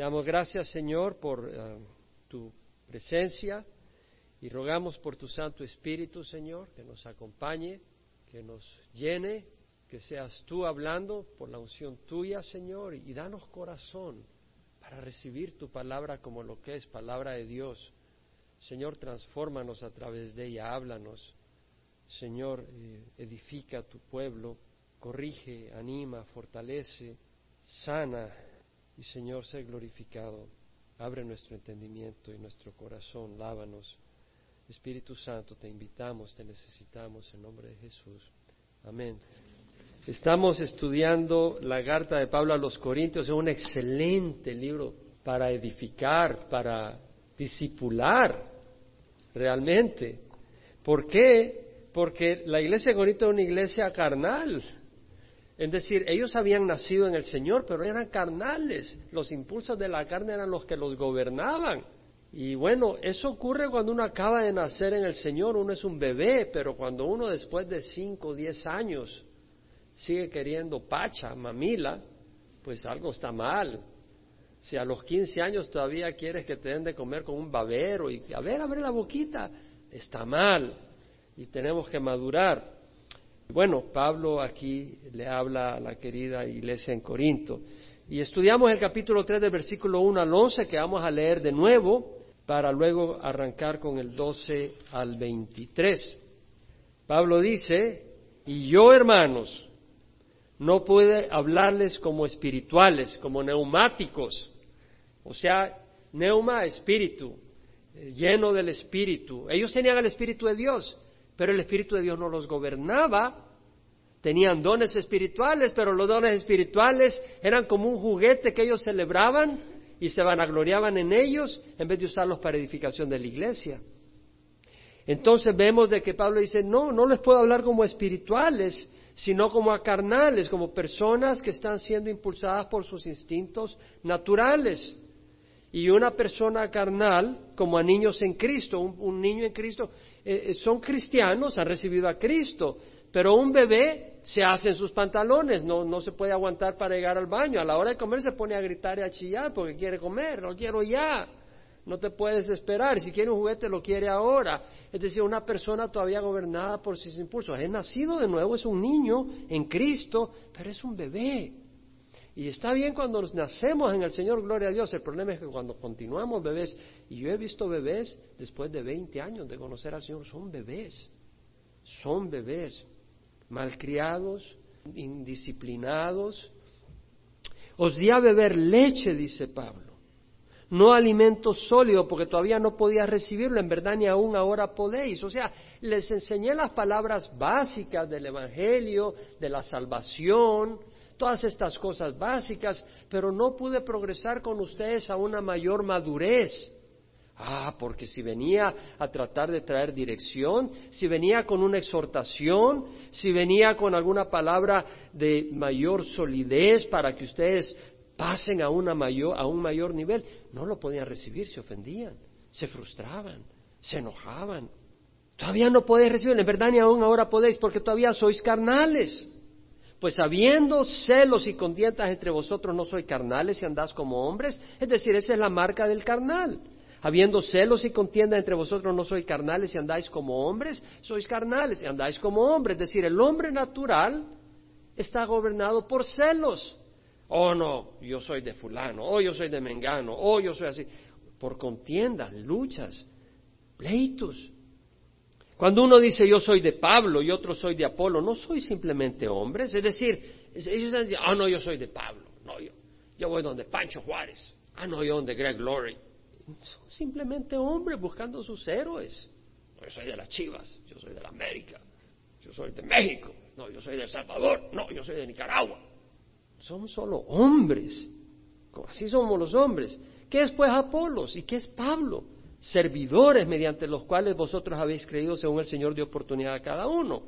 Damos gracias, Señor, por eh, tu presencia y rogamos por tu Santo Espíritu, Señor, que nos acompañe, que nos llene, que seas tú hablando por la unción tuya, Señor, y danos corazón para recibir tu palabra como lo que es palabra de Dios. Señor, transfórmanos a través de ella, háblanos. Señor, eh, edifica tu pueblo, corrige, anima, fortalece, sana y Señor, sé glorificado. Abre nuestro entendimiento y nuestro corazón, lávanos. Espíritu Santo, te invitamos, te necesitamos en nombre de Jesús. Amén. Estamos estudiando la carta de Pablo a los Corintios, es un excelente libro para edificar, para discipular, realmente. ¿Por qué? Porque la iglesia de Corinto es una iglesia carnal. Es decir, ellos habían nacido en el Señor, pero eran carnales. Los impulsos de la carne eran los que los gobernaban. Y bueno, eso ocurre cuando uno acaba de nacer en el Señor, uno es un bebé, pero cuando uno después de cinco o diez años sigue queriendo pacha, mamila, pues algo está mal. Si a los 15 años todavía quieres que te den de comer con un babero y a ver, abre la boquita, está mal y tenemos que madurar. Bueno, Pablo aquí le habla a la querida iglesia en Corinto. Y estudiamos el capítulo 3 del versículo 1 al 11 que vamos a leer de nuevo para luego arrancar con el 12 al 23. Pablo dice, y yo hermanos, no puede hablarles como espirituales, como neumáticos, o sea, neuma, espíritu, lleno del espíritu. Ellos tenían el espíritu de Dios, pero el espíritu de Dios no los gobernaba. Tenían dones espirituales, pero los dones espirituales eran como un juguete que ellos celebraban y se vanagloriaban en ellos en vez de usarlos para edificación de la iglesia. Entonces vemos de que Pablo dice, no, no les puedo hablar como espirituales, sino como a carnales, como personas que están siendo impulsadas por sus instintos naturales. Y una persona carnal, como a niños en Cristo, un, niño en Cristo, eh, eh, son cristianos, han recibido a Cristo, pero un bebé se hace en sus pantalones, no, no se puede aguantar para llegar al baño. A la hora de comer se pone a gritar y a chillar porque quiere comer, lo quiero ya. No te puedes esperar. Si quiere un juguete, lo quiere ahora. Es decir, una persona todavía gobernada por sus impulsos. Es nacido de nuevo, es un niño en Cristo, pero es un bebé. Y está bien cuando nacemos en el Señor, gloria a Dios. El problema es que cuando continuamos bebés, y yo he visto bebés después de 20 años de conocer al Señor, son bebés. Son bebés. Malcriados, indisciplinados. Os di a beber leche, dice Pablo no alimento sólido, porque todavía no podía recibirlo, en verdad ni aún ahora podéis. O sea, les enseñé las palabras básicas del Evangelio, de la salvación, todas estas cosas básicas, pero no pude progresar con ustedes a una mayor madurez. Ah, porque si venía a tratar de traer dirección, si venía con una exhortación, si venía con alguna palabra de mayor solidez para que ustedes pasen a, una mayor, a un mayor nivel, no lo podían recibir, se ofendían, se frustraban, se enojaban. Todavía no podéis recibirlo, en verdad ni aún ahora podéis, porque todavía sois carnales. Pues habiendo celos y contiendas entre vosotros no sois carnales y andás como hombres, es decir, esa es la marca del carnal. Habiendo celos y contiendas entre vosotros no sois carnales y andáis como hombres, sois carnales y andáis como hombres. Es decir, el hombre natural está gobernado por celos oh no, yo soy de fulano, oh yo soy de mengano, oh yo soy así, por contiendas, luchas, pleitos. Cuando uno dice yo soy de Pablo y otro soy de Apolo, no soy simplemente hombres, es decir, ellos están diciendo, ah no, yo soy de Pablo, no, yo, yo voy donde Pancho Juárez, ah no, yo donde Greg Laurie. Son simplemente hombres buscando sus héroes. yo soy de las Chivas, yo soy de la América, yo soy de México, no, yo soy de El Salvador, no, yo soy de Nicaragua. Somos solo hombres. Así somos los hombres. ¿Qué es pues Apolos y qué es Pablo? Servidores mediante los cuales vosotros habéis creído según el Señor dio oportunidad a cada uno.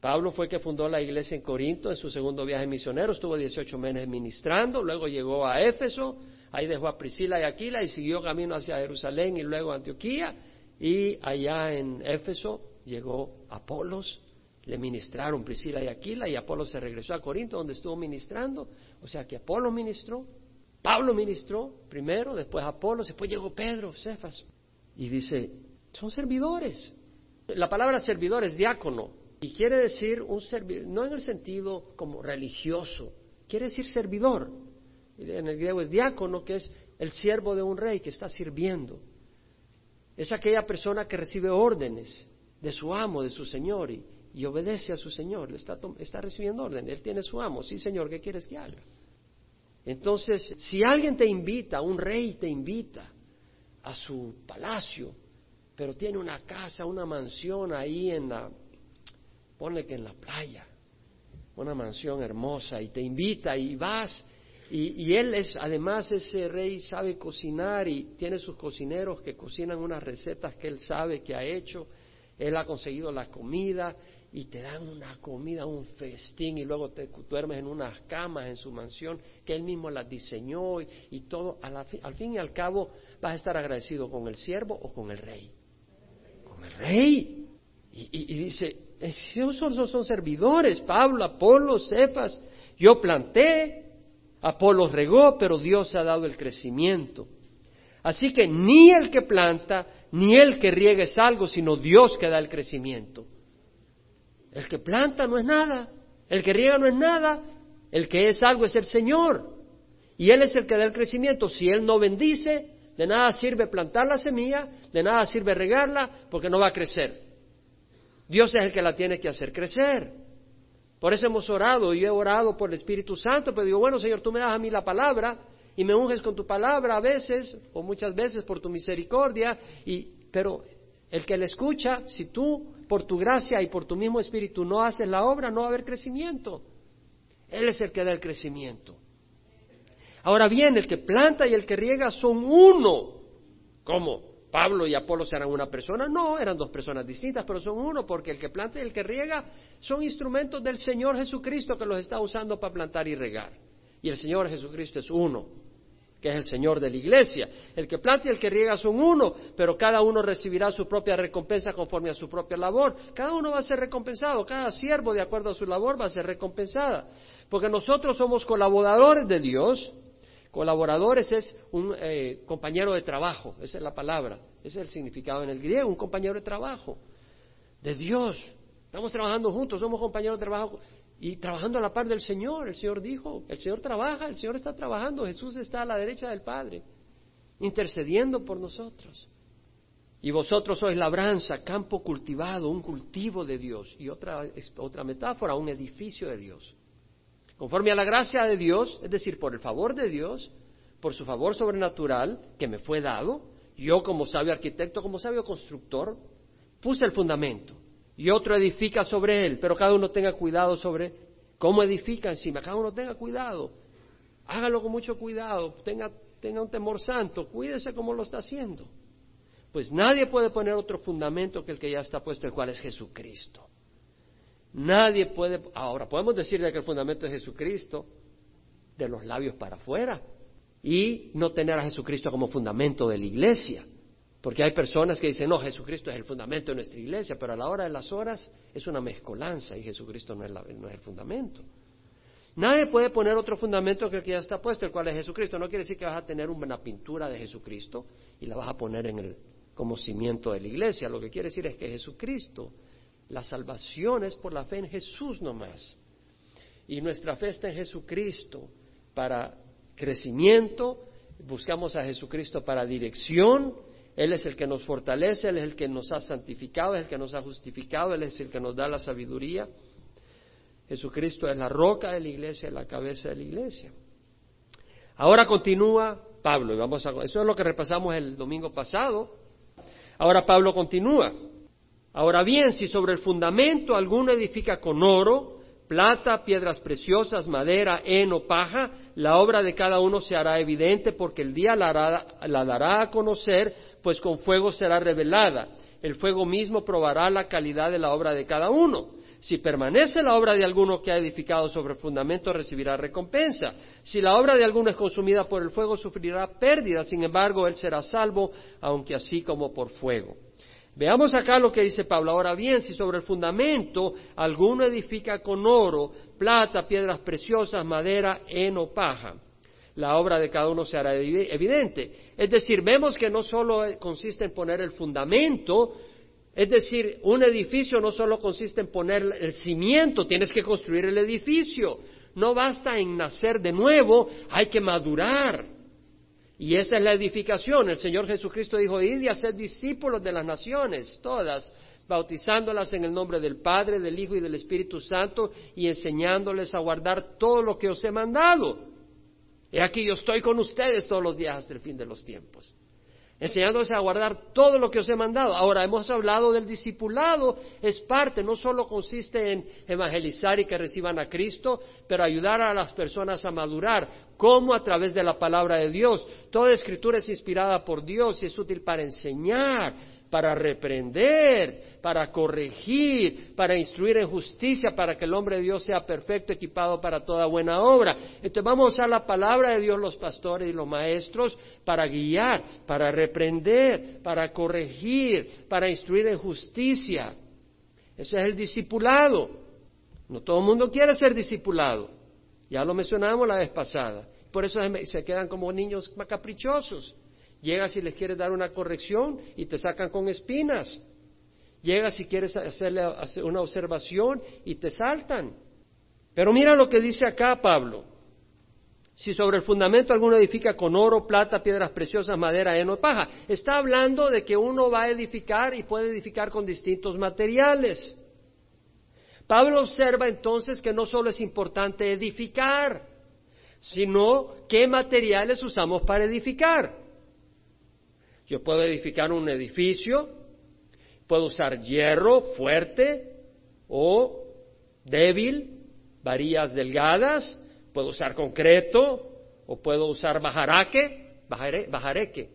Pablo fue el que fundó la iglesia en Corinto en su segundo viaje misionero, estuvo 18 meses ministrando, luego llegó a Éfeso, ahí dejó a Priscila y Aquila y siguió camino hacia Jerusalén y luego a Antioquía y allá en Éfeso llegó Apolos le ministraron Priscila y Aquila y Apolo se regresó a Corinto donde estuvo ministrando. O sea que Apolo ministró Pablo ministró primero, después Apolo, después llegó Pedro, Cefas. Y dice, son servidores. La palabra servidor es diácono y quiere decir un servidor, no en el sentido como religioso, quiere decir servidor. En el griego es diácono, que es el siervo de un rey que está sirviendo. Es aquella persona que recibe órdenes de su amo, de su señor, y, obedece a su señor. Está, está recibiendo órdenes. Él tiene su amo. Sí, señor, ¿qué quieres que haga? Entonces, si alguien te invita, un rey te invita a su palacio, pero tiene una casa, una mansión ahí en la, ponle que en la playa, una mansión hermosa, y te invita y vas, y, y, él es, además ese rey sabe cocinar y tiene sus cocineros que cocinan unas recetas que él sabe que ha hecho, él ha conseguido la comida y te dan una comida, un festín y luego te duermes en unas camas en su mansión que él mismo las diseñó y, todo, al fin y al cabo vas a estar agradecido con el siervo o con el rey el rey. Y, dice, esos son, son, servidores, Pablo, Apolo, Cefas, yo planté, Apolo regó, pero Dios ha dado el crecimiento. Así que ni el que planta, ni el que riega es algo, sino Dios que da el crecimiento. El que planta no es nada, el que riega no es nada, el que es algo es el Señor. Y Él es el que da el crecimiento. Si Él no bendice, de nada sirve plantar la semilla, de nada sirve regarla, porque no va a crecer. Dios es el que la tiene que hacer crecer. Por eso hemos orado, y yo he orado por el Espíritu Santo, pero digo, bueno, Señor, tú me das a mí la palabra y me unges con tu palabra a veces, o muchas veces por tu misericordia, y, pero el que le escucha, si tú por tu gracia y por tu mismo Espíritu no haces la obra, no va a haber crecimiento. Él es el que da el crecimiento. Ahora bien, el que planta y el que riega son uno. ¿Cómo? ¿Pablo y Apolo serán una persona? No, eran dos personas distintas, pero son uno, porque el que planta y el que riega son instrumentos del Señor Jesucristo que los está usando para plantar y regar. Y el Señor Jesucristo es uno, que es el Señor de la iglesia. El que planta y el que riega son uno, pero cada uno recibirá su propia recompensa conforme a su propia labor. Cada uno va a ser recompensado, cada siervo de acuerdo a su labor va a ser recompensada. Porque nosotros somos colaboradores de Dios Colaboradores es un eh, compañero de trabajo, esa es la palabra, ese es el significado en el griego, un compañero de trabajo, de Dios. Estamos trabajando juntos, somos compañeros de trabajo y trabajando a la par del Señor. El Señor dijo, el Señor trabaja, el Señor está trabajando, Jesús está a la derecha del Padre, intercediendo por nosotros. Y vosotros sois labranza, campo cultivado, un cultivo de Dios. Y otra, otra metáfora, un edificio de Dios. Conforme a la gracia de Dios, es decir, por el favor de Dios, por su favor sobrenatural que me fue dado, yo como sabio arquitecto, como sabio constructor, puse el fundamento y otro edifica sobre él, pero cada uno tenga cuidado sobre cómo edifica encima, cada uno tenga cuidado, hágalo con mucho cuidado, tenga, tenga un temor santo, cuídese como lo está haciendo. Pues nadie puede poner otro fundamento que el que ya está puesto, el cual es Jesucristo. Nadie puede, ahora podemos decirle que el fundamento es Jesucristo, de los labios para afuera, y no tener a Jesucristo como fundamento de la iglesia. Porque hay personas que dicen, no, Jesucristo es el fundamento de nuestra iglesia, pero a la hora de las horas es una mezcolanza y Jesucristo no es, no es el fundamento. Nadie puede poner otro fundamento que el que ya está puesto, el cual es Jesucristo. No quiere decir que vas a tener una pintura de Jesucristo y la vas a poner en el, como cimiento de la iglesia. Lo que quiere decir es que Jesucristo la salvación es por la fe en Jesús nomás. Y nuestra fe está en Jesucristo para crecimiento, buscamos a Jesucristo para dirección, Él es el que nos fortalece, Él es el que nos ha santificado, es el que nos ha justificado, Él es el que nos da la sabiduría. Jesucristo es la roca de la iglesia, la cabeza de la iglesia. Ahora continúa Pablo, y vamos a, eso es lo que repasamos el domingo pasado. Ahora Pablo continúa. Ahora bien, si sobre el fundamento alguno edifica con oro, plata, piedras preciosas, madera, heno, paja, la obra de cada uno se hará evidente porque el día la, la dará a conocer, pues con fuego será revelada. El fuego mismo probará la calidad de la obra de cada uno. Si permanece la obra de alguno que ha edificado sobre el fundamento, recibirá recompensa. Si la obra de alguno es consumida por el fuego, sufrirá pérdida. Sin embargo, él será salvo, aunque así como por fuego. Veamos acá lo que dice Pablo. Ahora bien, si sobre el fundamento alguno edifica con oro, plata, piedras preciosas, madera, heno, paja, la obra de cada uno se hará evidente. Es decir, vemos que no solo consiste en poner el fundamento, es decir, un edificio no solo consiste en poner el cimiento, tienes que construir el edificio. No basta en nacer de nuevo, hay que madurar. Y esa es la edificación. El Señor Jesucristo dijo, id y haced discípulos de las naciones, todas, bautizándolas en el nombre del Padre, del Hijo y del Espíritu Santo y enseñándoles a guardar todo lo que os he mandado. He aquí yo estoy con ustedes todos los días hasta el fin de los tiempos enseñándoles a guardar todo lo que os he mandado. Ahora, hemos hablado del discipulado, es parte, no solo consiste en evangelizar y que reciban a Cristo, pero ayudar a las personas a madurar, como a través de la palabra de Dios. Toda escritura es inspirada por Dios y es útil para enseñar, para reprender, para corregir, para instruir en justicia, para que el hombre de Dios sea perfecto, equipado para toda buena obra. Entonces vamos a usar la palabra de Dios, los pastores y los maestros, para guiar, para reprender, para corregir, para instruir en justicia. Ese es el discipulado. No todo el mundo quiere ser discipulado. Ya lo mencionamos la vez pasada. Por eso se quedan como niños caprichosos. Llegas y les quieres dar una corrección y te sacan con espinas. Llegas y quieres hacerle una observación y te saltan. Pero mira lo que dice acá Pablo. Si sobre el fundamento alguno edifica con oro, plata, piedras preciosas, madera, heno, paja, está hablando de que uno va a edificar y puede edificar con distintos materiales. Pablo observa entonces que no solo es importante edificar, sino qué materiales usamos para edificar. Yo puedo edificar un edificio, puedo usar hierro fuerte o débil, varillas delgadas, puedo usar concreto o puedo usar bajaraque, bajareque.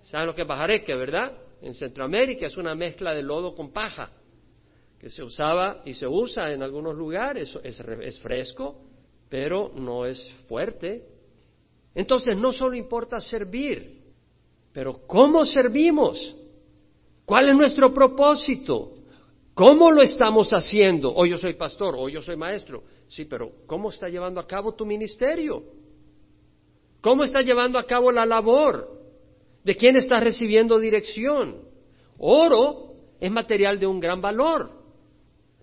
¿Saben lo que es bajareque, verdad? En Centroamérica es una mezcla de lodo con paja que se usaba y se usa en algunos lugares. Es, es fresco, pero no es fuerte. Entonces no solo importa servir, pero ¿cómo servimos? ¿Cuál es nuestro propósito? ¿Cómo lo estamos haciendo? Hoy yo soy pastor, hoy yo soy maestro. Sí, pero ¿cómo está llevando a cabo tu ministerio? ¿Cómo está llevando a cabo la labor? ¿De quién estás recibiendo dirección? Oro es material de un gran valor.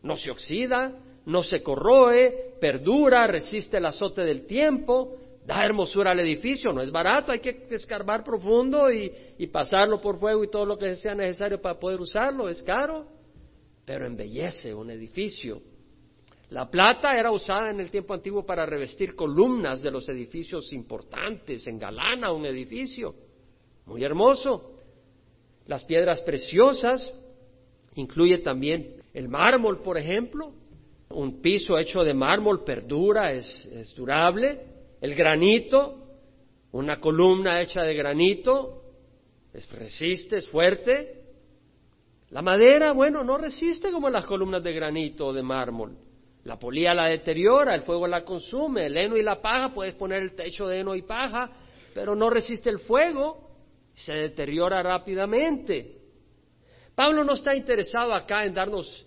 No se oxida, no se corroe, perdura, resiste el azote del tiempo, da hermosura al edificio, no es barato, hay que escarbar profundo y, pasarlo por fuego y todo lo que sea necesario para poder usarlo, es caro, pero embellece un edificio. La plata era usada en el tiempo antiguo para revestir columnas de los edificios importantes, engalana un edificio, muy hermoso. Las piedras preciosas incluye también el mármol, por ejemplo, un piso hecho de mármol perdura, es durable, el granito, una columna hecha de granito, es, resiste, es fuerte. La madera, bueno, no resiste como las columnas de granito o de mármol. La polía la deteriora, el fuego la consume, el heno y la paja, puedes poner el techo de heno y paja, pero no resiste el fuego, se deteriora rápidamente. Pablo no está interesado acá en darnos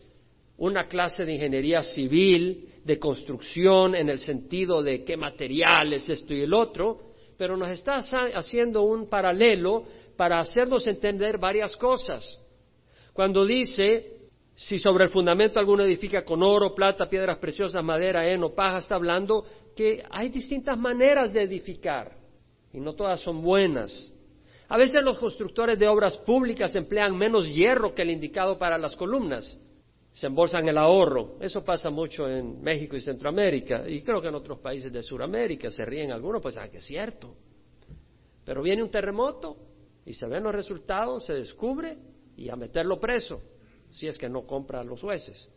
una clase de ingeniería civil de construcción en el sentido de qué materiales esto y el otro, pero nos está haciendo un paralelo para hacernos entender varias cosas. Cuando dice, si sobre el fundamento alguno edifica con oro, plata, piedras preciosas, madera, heno, paja, está hablando que hay distintas maneras de edificar y no todas son buenas. A veces los constructores de obras públicas emplean menos hierro que el indicado para las columnas se embolsan el ahorro. Eso pasa mucho en México y Centroamérica y creo que en otros países de Sudamérica se ríen algunos, pues ah, que es cierto. Pero viene un terremoto y se ven los resultados, se descubre y a meterlo preso, si es que no compra los jueces.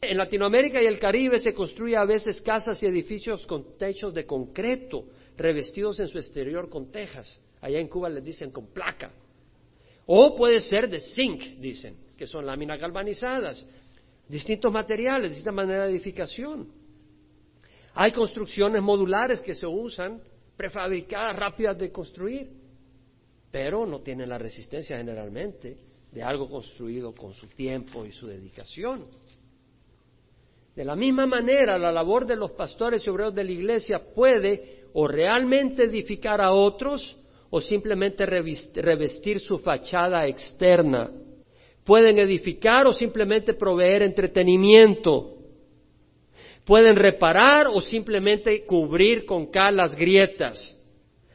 En Latinoamérica y el Caribe se construye a veces casas y edificios con techos de concreto, revestidos en su exterior con tejas. Allá en Cuba les dicen con placa. O puede ser de zinc, dicen, que son láminas galvanizadas distintos materiales, distintas maneras de edificación. Hay construcciones modulares que se usan, prefabricadas, rápidas de construir, pero no tienen la resistencia generalmente de algo construido con su tiempo y su dedicación. De la misma manera, la labor de los pastores y obreros de la iglesia puede o realmente edificar a otros o simplemente revestir su fachada externa. Pueden edificar o simplemente proveer entretenimiento. Pueden reparar o simplemente cubrir con cal las grietas.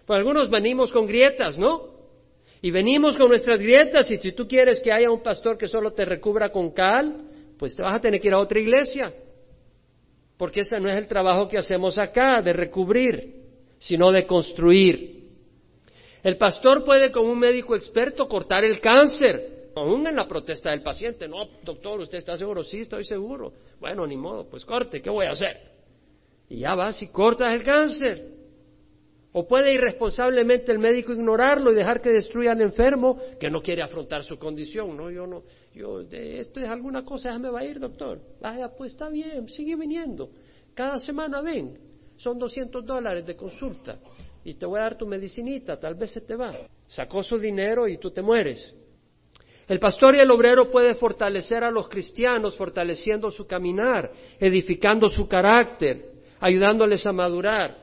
Pues algunos venimos con grietas, ¿no? Y venimos con nuestras grietas y si tú quieres que haya un pastor que solo te recubra con cal, pues te vas a tener que ir a otra iglesia. Porque ese no es el trabajo que hacemos acá, de recubrir, sino de construir. El pastor puede, como un médico experto, cortar el cáncer, aún en la protesta del paciente. No, doctor, ¿usted está seguro? Sí, estoy seguro. Bueno, ni modo, pues corte, ¿qué voy a hacer? Y ya vas y cortas el cáncer. O puede irresponsablemente el médico ignorarlo y dejar que destruya al enfermo que no quiere afrontar su condición. No, yo no, yo, esto es alguna cosa, me va a ir, doctor. Vaya, pues está bien, sigue viniendo. Cada semana ven, son 200 dólares de consulta y te voy a dar tu medicinita, tal vez se te va. Sacó su dinero y tú te mueres. El pastor y el obrero puede fortalecer a los cristianos fortaleciendo su caminar, edificando su carácter, ayudándoles a madurar,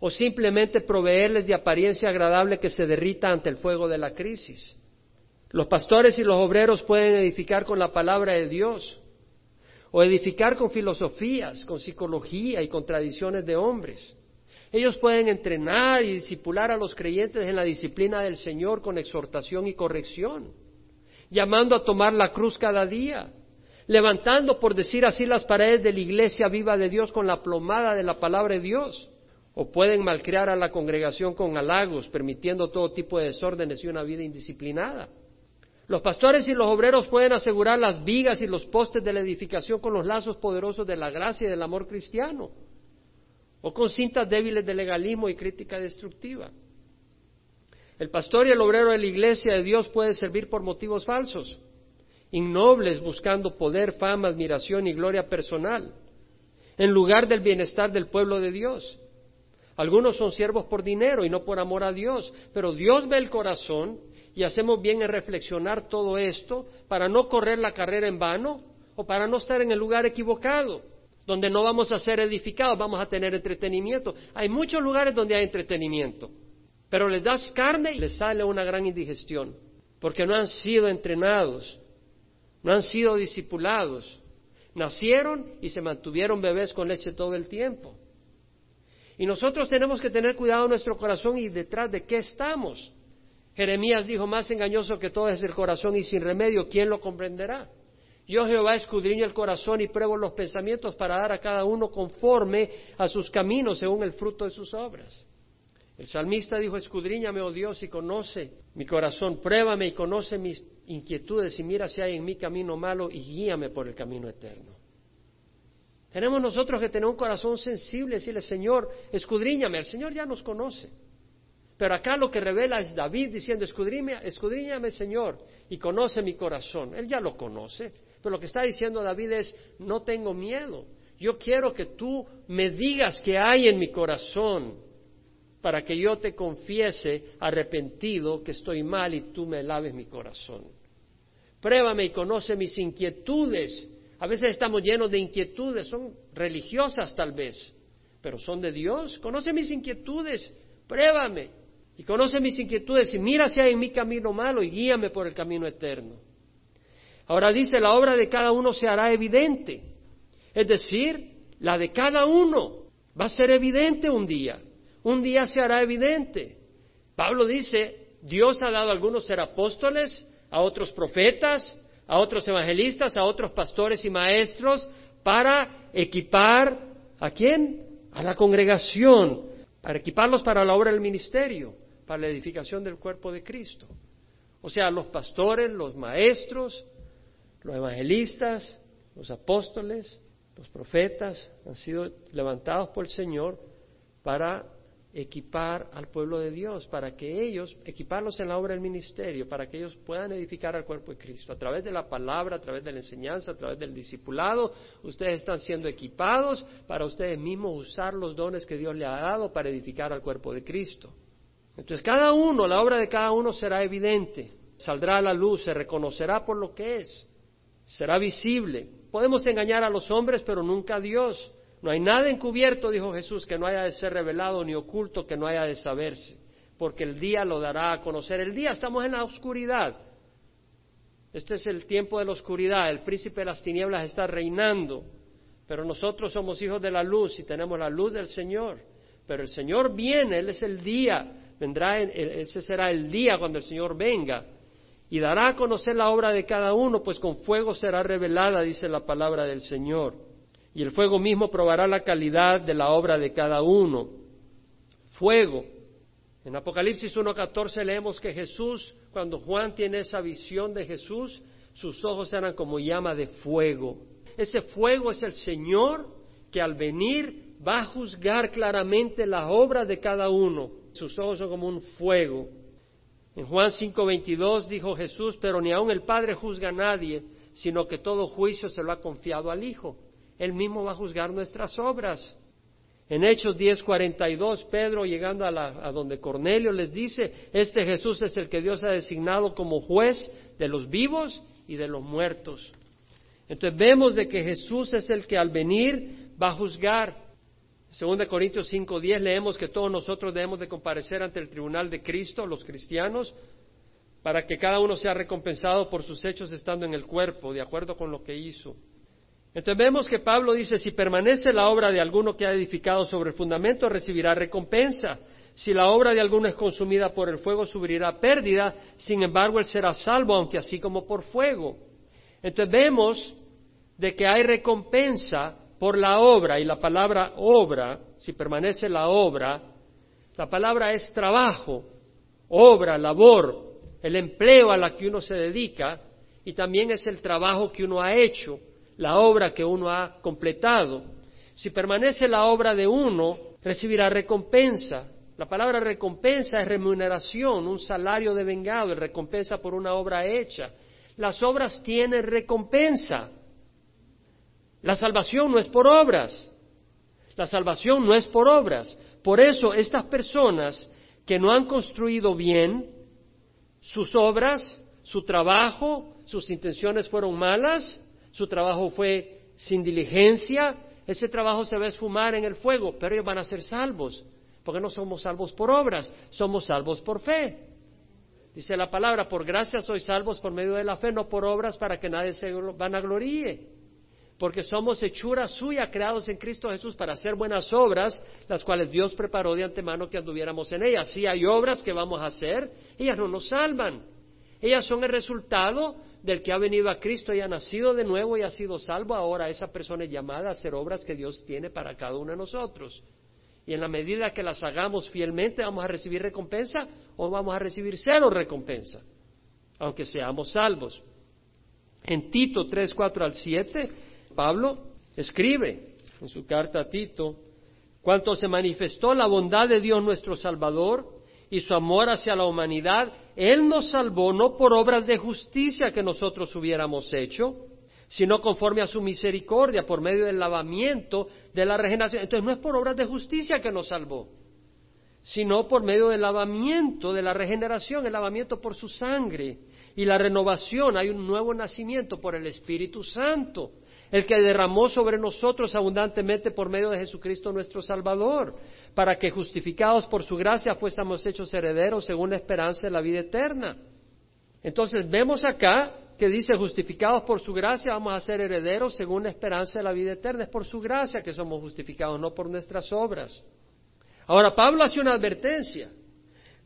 o simplemente proveerles de apariencia agradable que se derrita ante el fuego de la crisis. Los pastores y los obreros pueden edificar con la palabra de Dios, o edificar con filosofías, con psicología y con tradiciones de hombres. Ellos pueden entrenar y disipular a los creyentes en la disciplina del Señor con exhortación y corrección, llamando a tomar la cruz cada día, levantando, por decir así, las paredes de la iglesia viva de Dios con la plomada de la palabra de Dios. O pueden malcriar a la congregación con halagos, permitiendo todo tipo de desórdenes y una vida indisciplinada. Los pastores y los obreros pueden asegurar las vigas y los postes de la edificación con los lazos poderosos de la gracia y del amor cristiano o con cintas débiles de legalismo y crítica destructiva. El pastor y el obrero de la iglesia de Dios puede servir por motivos falsos, innobles buscando poder, fama, admiración y gloria personal, en lugar del bienestar del pueblo de Dios. Algunos son siervos por dinero y no por amor a Dios, pero Dios ve el corazón y hacemos bien en reflexionar todo esto para no correr la carrera en vano o para no estar en el lugar equivocado donde no vamos a ser edificados, vamos a tener entretenimiento. Hay muchos lugares donde hay entretenimiento, pero les das carne y les sale una gran indigestión, porque no han sido entrenados, no han sido discipulados, nacieron y se mantuvieron bebés con leche todo el tiempo. Y nosotros tenemos que tener cuidado en nuestro corazón y detrás de qué estamos. Jeremías dijo, más engañoso que todo es el corazón y sin remedio, ¿quién lo comprenderá? Yo Jehová escudriño el corazón y pruebo los pensamientos para dar a cada uno conforme a sus caminos según el fruto de sus obras. El salmista dijo, escudriñame, oh Dios, y conoce mi corazón, pruébame y conoce mis inquietudes y mira si hay en mí camino malo y guíame por el camino eterno. Tenemos nosotros que tener un corazón sensible, decirle, Señor, escudriñame. El Señor ya nos conoce. Pero acá lo que revela es David diciendo, escudriñame, escudriñame, Señor, y conoce mi corazón. Él ya lo conoce. Pero lo que está diciendo David es, no tengo miedo. Yo quiero que tú me digas qué hay en mi corazón para que yo te confiese arrepentido que estoy mal y tú me laves mi corazón. Pruébame y conoce mis inquietudes. A veces estamos llenos de inquietudes, son religiosas tal vez, pero son de Dios. Conoce mis inquietudes, pruébame y conoce mis inquietudes y mira si hay en mi camino malo y guíame por el camino eterno. Ahora dice, la obra de cada uno se hará evidente. Es decir, la de cada uno va a ser evidente un día. Un día se hará evidente. Pablo dice, Dios ha dado a algunos ser apóstoles, a otros profetas, a otros evangelistas, a otros pastores y maestros, para equipar a quién? A la congregación, para equiparlos para la obra del ministerio, para la edificación del cuerpo de Cristo. O sea, los pastores, los maestros, los evangelistas, los apóstoles, los profetas han sido levantados por el Señor para equipar al pueblo de Dios, para que ellos, equiparlos en la obra del ministerio, para que ellos puedan edificar al cuerpo de Cristo. A través de la palabra, a través de la enseñanza, a través del discipulado, ustedes están siendo equipados para ustedes mismos usar los dones que Dios le ha dado para edificar al cuerpo de Cristo. Entonces cada uno, la obra de cada uno será evidente, saldrá a la luz, se reconocerá por lo que es será visible. Podemos engañar a los hombres, pero nunca a Dios. No hay nada encubierto, dijo Jesús, que no haya de ser revelado, ni oculto que no haya de saberse, porque el día lo dará a conocer. El día estamos en la oscuridad. Este es el tiempo de la oscuridad. El príncipe de las tinieblas está reinando. Pero nosotros somos hijos de la luz y tenemos la luz del Señor. Pero el Señor viene, Él es el día, vendrá, ese será el día cuando el Señor venga y dará a conocer la obra de cada uno, pues con fuego será revelada, dice la palabra del Señor. Y el fuego mismo probará la calidad de la obra de cada uno. Fuego. En Apocalipsis 1.14 leemos que Jesús, cuando Juan tiene esa visión de Jesús, sus ojos eran como llama de fuego. Ese fuego es el Señor que al venir va a juzgar claramente la obra de cada uno. Sus ojos son como un fuego. En Juan 5:22 dijo Jesús, pero ni aun el Padre juzga a nadie, sino que todo juicio se lo ha confiado al Hijo. Él mismo va a juzgar nuestras obras. En Hechos 10:42, Pedro llegando a, a, donde Cornelio les dice, este Jesús es el que Dios ha designado como juez de los vivos y de los muertos. Entonces vemos de que Jesús es el que al venir va a juzgar. En 2 Corintios 5:10 leemos que todos nosotros debemos de comparecer ante el tribunal de Cristo, los cristianos, para que cada uno sea recompensado por sus hechos estando en el cuerpo, de acuerdo con lo que hizo. Entonces vemos que Pablo dice, si permanece la obra de alguno que ha edificado sobre el fundamento, recibirá recompensa. Si la obra de alguno es consumida por el fuego, sufrirá pérdida, sin embargo, él será salvo, aunque así como por fuego. Entonces vemos de que hay recompensa por la obra, y la palabra obra, si permanece la obra, la palabra es trabajo, obra, labor, el empleo a la que uno se dedica, y también es el trabajo que uno ha hecho la obra que uno ha completado. Si permanece la obra de uno, recibirá recompensa. La palabra recompensa es remuneración, un salario de vengado, recompensa por una obra hecha. Las obras tienen recompensa. La salvación no es por obras. La salvación no es por obras. Por eso estas personas que no han construido bien sus obras, su trabajo, sus intenciones fueron malas, su trabajo fue sin diligencia, ese trabajo se va a esfumar en el fuego, pero ellos van a ser salvos, porque no somos salvos por obras, somos salvos por fe. Dice la palabra, por gracia sois salvos por medio de la fe, no por obras para que nadie se vanagloríe. Porque somos hechura suya, creados en Cristo Jesús para hacer buenas obras, las cuales Dios preparó de antemano que anduviéramos en ellas. Si hay obras que vamos a hacer, ellas no nos salvan. Ellas son el resultado del que ha venido a Cristo y ha nacido de nuevo y ha sido salvo, ahora esa persona es llamada a hacer obras que Dios tiene para cada uno de nosotros. Y en la medida que las hagamos fielmente, vamos a recibir recompensa o vamos a recibir cero recompensa, aunque seamos salvos. En Tito 3, 4 al 7, Pablo escribe en su carta a Tito, cuanto se manifestó la bondad de Dios nuestro Salvador y su amor hacia la humanidad, él nos salvó no por obras de justicia que nosotros hubiéramos hecho, sino conforme a su misericordia, por medio del lavamiento de la regeneración. Entonces no es por obras de justicia que nos salvó, sino por medio del lavamiento de la regeneración, el lavamiento por su sangre y la renovación. Hay un nuevo nacimiento por el Espíritu Santo, el que derramó sobre nosotros abundantemente por medio de Jesucristo nuestro Salvador para que justificados por su gracia fuésemos hechos herederos según la esperanza de la vida eterna. Entonces vemos acá que dice justificados por su gracia vamos a ser herederos según la esperanza de la vida eterna. Es por su gracia que somos justificados, no por nuestras obras. Ahora Pablo hace una advertencia.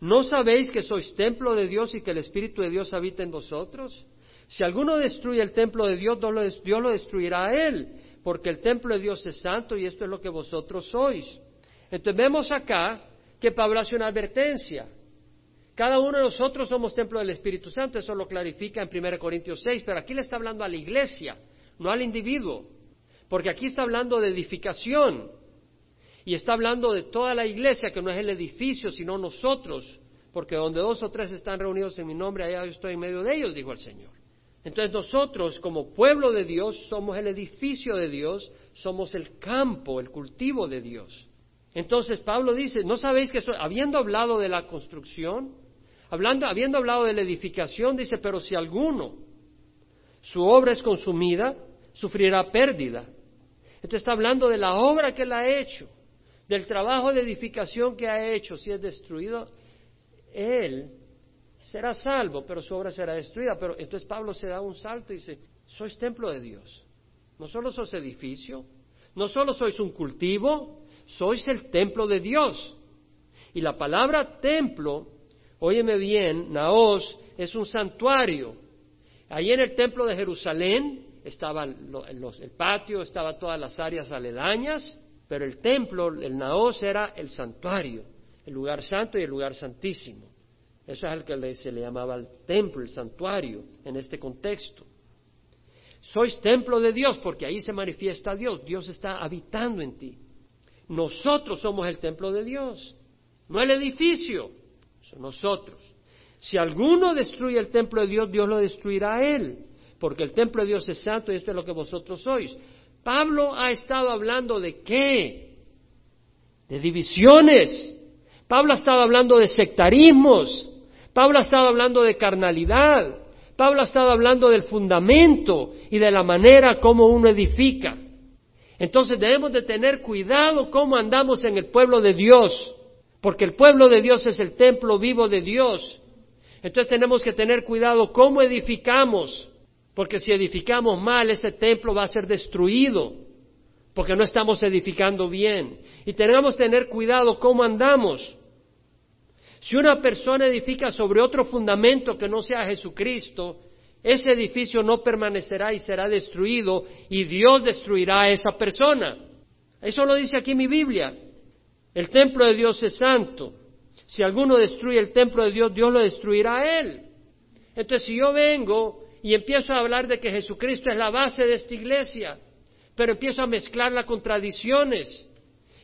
¿No sabéis que sois templo de Dios y que el Espíritu de Dios habita en vosotros? Si alguno destruye el templo de Dios, Dios lo destruirá a él, porque el templo de Dios es santo y esto es lo que vosotros sois. Entonces vemos acá que Pablo hace una advertencia. Cada uno de nosotros somos templo del Espíritu Santo, eso lo clarifica en 1 Corintios 6, pero aquí le está hablando a la iglesia, no al individuo, porque aquí está hablando de edificación y está hablando de toda la iglesia, que no es el edificio, sino nosotros, porque donde dos o tres están reunidos en mi nombre, allá yo estoy en medio de ellos, dijo el Señor. Entonces nosotros, como pueblo de Dios, somos el edificio de Dios, somos el campo, el cultivo de Dios. Entonces Pablo dice, ¿no sabéis que habiendo hablado de la construcción, hablando, habiendo hablado de la edificación, dice, pero si alguno su obra es consumida, sufrirá pérdida. Entonces está hablando de la obra que él ha hecho, del trabajo de edificación que ha hecho. Si es destruido, él será salvo, pero su obra será destruida. Pero entonces Pablo se da un salto y dice, sois templo de Dios. No solo sois edificio, no solo sois un cultivo, sois el templo de Dios. Y la palabra templo, óyeme bien, naos, es un santuario. Ahí en el templo de Jerusalén estaba el patio, estaba todas las áreas aledañas, pero el templo, el naos, era el santuario, el lugar santo y el lugar santísimo. Eso es el que se le llamaba el templo, el santuario, en este contexto. Sois templo de Dios porque ahí se manifiesta Dios. Dios está habitando en ti. Nosotros somos el templo de Dios, no el edificio, son nosotros. Si alguno destruye el templo de Dios, Dios lo destruirá a él, porque el templo de Dios es santo y esto es lo que vosotros sois. Pablo ha estado hablando de qué? De divisiones. Pablo ha estado hablando de sectarismos. Pablo ha estado hablando de carnalidad. Pablo ha estado hablando del fundamento y de la manera como uno edifica. Entonces debemos de tener cuidado cómo andamos en el pueblo de Dios, porque el pueblo de Dios es el templo vivo de Dios. Entonces tenemos que tener cuidado cómo edificamos, porque si edificamos mal, ese templo va a ser destruido, porque no estamos edificando bien. Y tenemos que tener cuidado cómo andamos. Si una persona edifica sobre otro fundamento que no sea Jesucristo, ese edificio no permanecerá y será destruido y Dios destruirá a esa persona. Eso lo dice aquí mi Biblia. El templo de Dios es santo. Si alguno destruye el templo de Dios, Dios lo destruirá a él. Entonces, si yo vengo y empiezo a hablar de que Jesucristo es la base de esta iglesia, pero empiezo a mezclar las contradicciones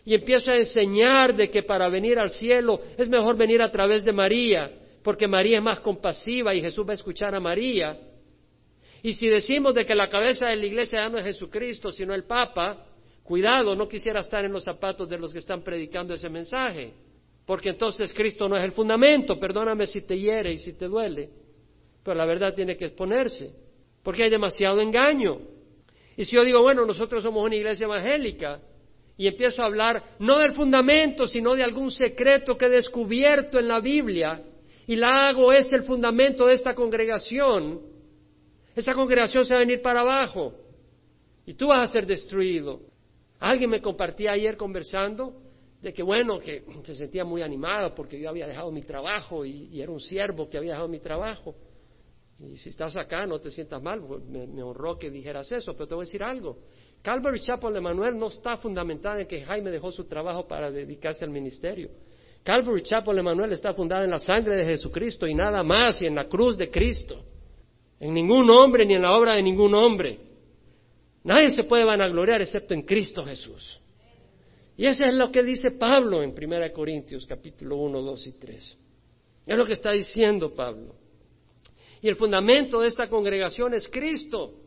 y empiezo a enseñar de que para venir al cielo es mejor venir a través de María, porque María es más compasiva y Jesús va a escuchar a María. Y si decimos de que la cabeza de la iglesia ya no es Jesucristo, sino el Papa, cuidado, no quisiera estar en los zapatos de los que están predicando ese mensaje, porque entonces Cristo no es el fundamento, perdóname si te hiere y si te duele, pero la verdad tiene que exponerse, porque hay demasiado engaño. Y si yo digo, bueno, nosotros somos una iglesia evangélica, y empiezo a hablar no del fundamento, sino de algún secreto que he descubierto en la Biblia y la hago es el fundamento de esta congregación, esa congregación se va a venir para abajo y tú vas a ser destruido. Alguien me compartía ayer conversando de que bueno, que se sentía muy animado porque yo había dejado mi trabajo y, era un siervo que había dejado mi trabajo. Y si estás acá, no te sientas mal, me, me honró que dijeras eso, pero te voy a decir algo. Calvary Chapel de Manuel no está fundamentada en que Jaime dejó su trabajo para dedicarse al ministerio. Calvary Chapel de Manuel está fundada en la sangre de Jesucristo y nada más, y en la cruz de Cristo. En ningún hombre ni en la obra de ningún hombre. Nadie se puede vanagloriar excepto en Cristo Jesús. Y eso es lo que dice Pablo en 1 Corintios capítulo 1, 2 y 3. Es lo que está diciendo Pablo. Y el fundamento de esta congregación es Cristo.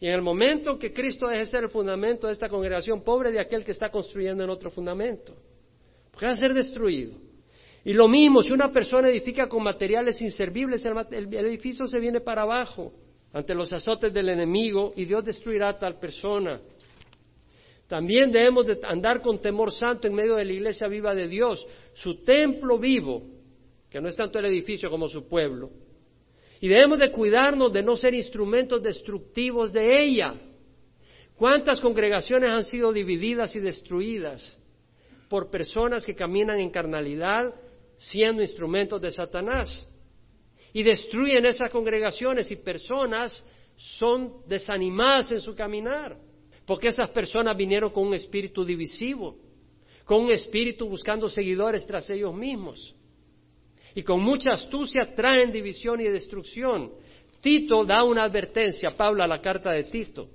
Y en el momento que Cristo deje ser el fundamento de esta congregación, pobre de aquel que está construyendo en otro fundamento, porque va a ser destruido. Y lo mismo, si una persona edifica con materiales inservibles, el, edificio se viene para abajo ante los azotes del enemigo y Dios destruirá a tal persona. También debemos de andar con temor santo en medio de la iglesia viva de Dios, su templo vivo, que no es tanto el edificio como su pueblo, y debemos de cuidarnos de no ser instrumentos destructivos de ella. ¿Cuántas congregaciones han sido divididas y destruidas por personas que caminan en carnalidad siendo instrumentos de Satanás? Y destruyen esas congregaciones y personas son desanimadas en su caminar, porque esas personas vinieron con un espíritu divisivo, con un espíritu buscando seguidores tras ellos mismos y con mucha astucia traen división y destrucción. Tito da una advertencia, Pablo a la carta de Tito.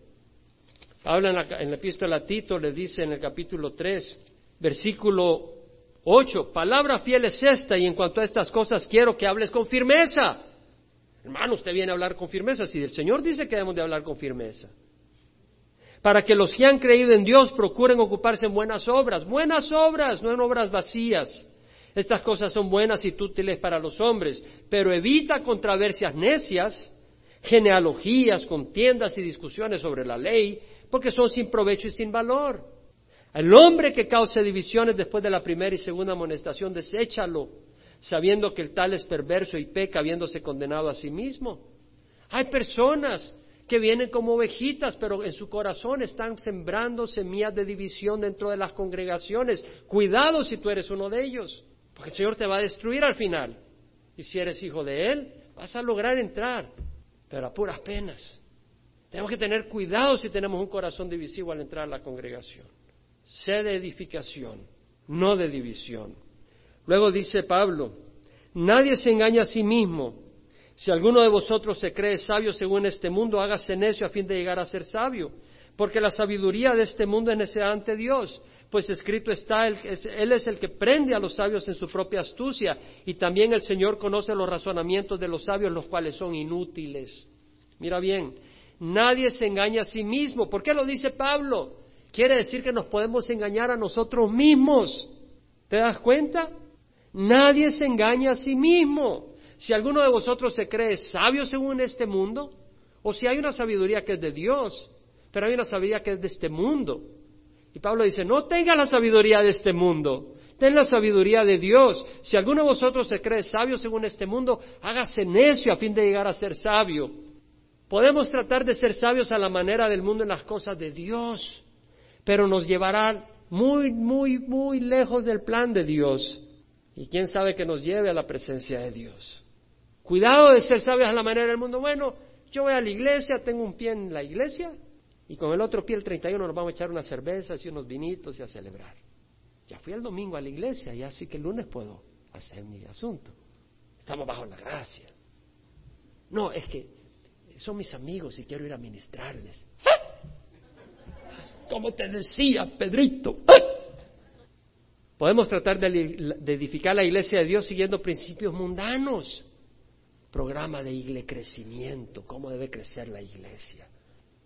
Pablo en la, epístola a Tito le dice en el capítulo 3, versículo 8, palabra fiel es esta y en cuanto a estas cosas quiero que hables con firmeza. Hermano, usted viene a hablar con firmeza, si el Señor dice que debemos de hablar con firmeza. Para que los que han creído en Dios procuren ocuparse en buenas obras, buenas obras, no en obras vacías estas cosas son buenas y útiles para los hombres, pero evita controversias necias, genealogías, contiendas y discusiones sobre la ley, porque son sin provecho y sin valor. El hombre que cause divisiones después de la primera y segunda amonestación, deséchalo, sabiendo que el tal es perverso y peca, habiéndose condenado a sí mismo. Hay personas que vienen como ovejitas, pero en su corazón están sembrando semillas de división dentro de las congregaciones. Cuidado si tú eres uno de ellos, porque el Señor te va a destruir al final. Y si eres hijo de Él, vas a lograr entrar, pero a puras penas. Tenemos que tener cuidado si tenemos un corazón divisivo al entrar a la congregación. Sé de edificación, no de división. Luego dice Pablo, nadie se engaña a sí mismo. Si alguno de vosotros se cree sabio según este mundo, hágase necio a fin de llegar a ser sabio. Porque la sabiduría de este mundo es necesidad ante Dios. Pues escrito está, él es el que prende a los sabios en su propia astucia. Y también el Señor conoce los razonamientos de los sabios, los cuales son inútiles. Mira bien, nadie se engaña a sí mismo. ¿Por qué lo dice Pablo? Quiere decir que nos podemos engañar a nosotros mismos. ¿Te das cuenta? Nadie se engaña a sí mismo. Si alguno de vosotros se cree sabio según este mundo, o si hay una sabiduría que es de Dios, pero hay una sabiduría que es de este mundo. Y Pablo dice, no tenga la sabiduría de este mundo, ten la sabiduría de Dios. Si alguno de vosotros se cree sabio según este mundo, hágase necio a fin de llegar a ser sabio. Podemos tratar de ser sabios a la manera del mundo en las cosas de Dios, pero nos llevará muy, muy, muy lejos del plan de Dios. Y quién sabe que nos lleve a la presencia de Dios. Cuidado de ser sabios a la manera del mundo. Bueno, yo voy a la iglesia, tengo un pie en la iglesia y con el otro pie el 31 nos vamos a echar unas cervezas y unos vinitos y a celebrar. Ya fui el domingo a la iglesia y así que el lunes puedo hacer mi asunto. Estamos bajo la gracia. No, es que son mis amigos y quiero ir a ministrarles. Como te decía, Pedrito. Podemos tratar de, edificar la iglesia de Dios siguiendo principios mundanos. Programa de iglesia crecimiento, cómo debe crecer la iglesia.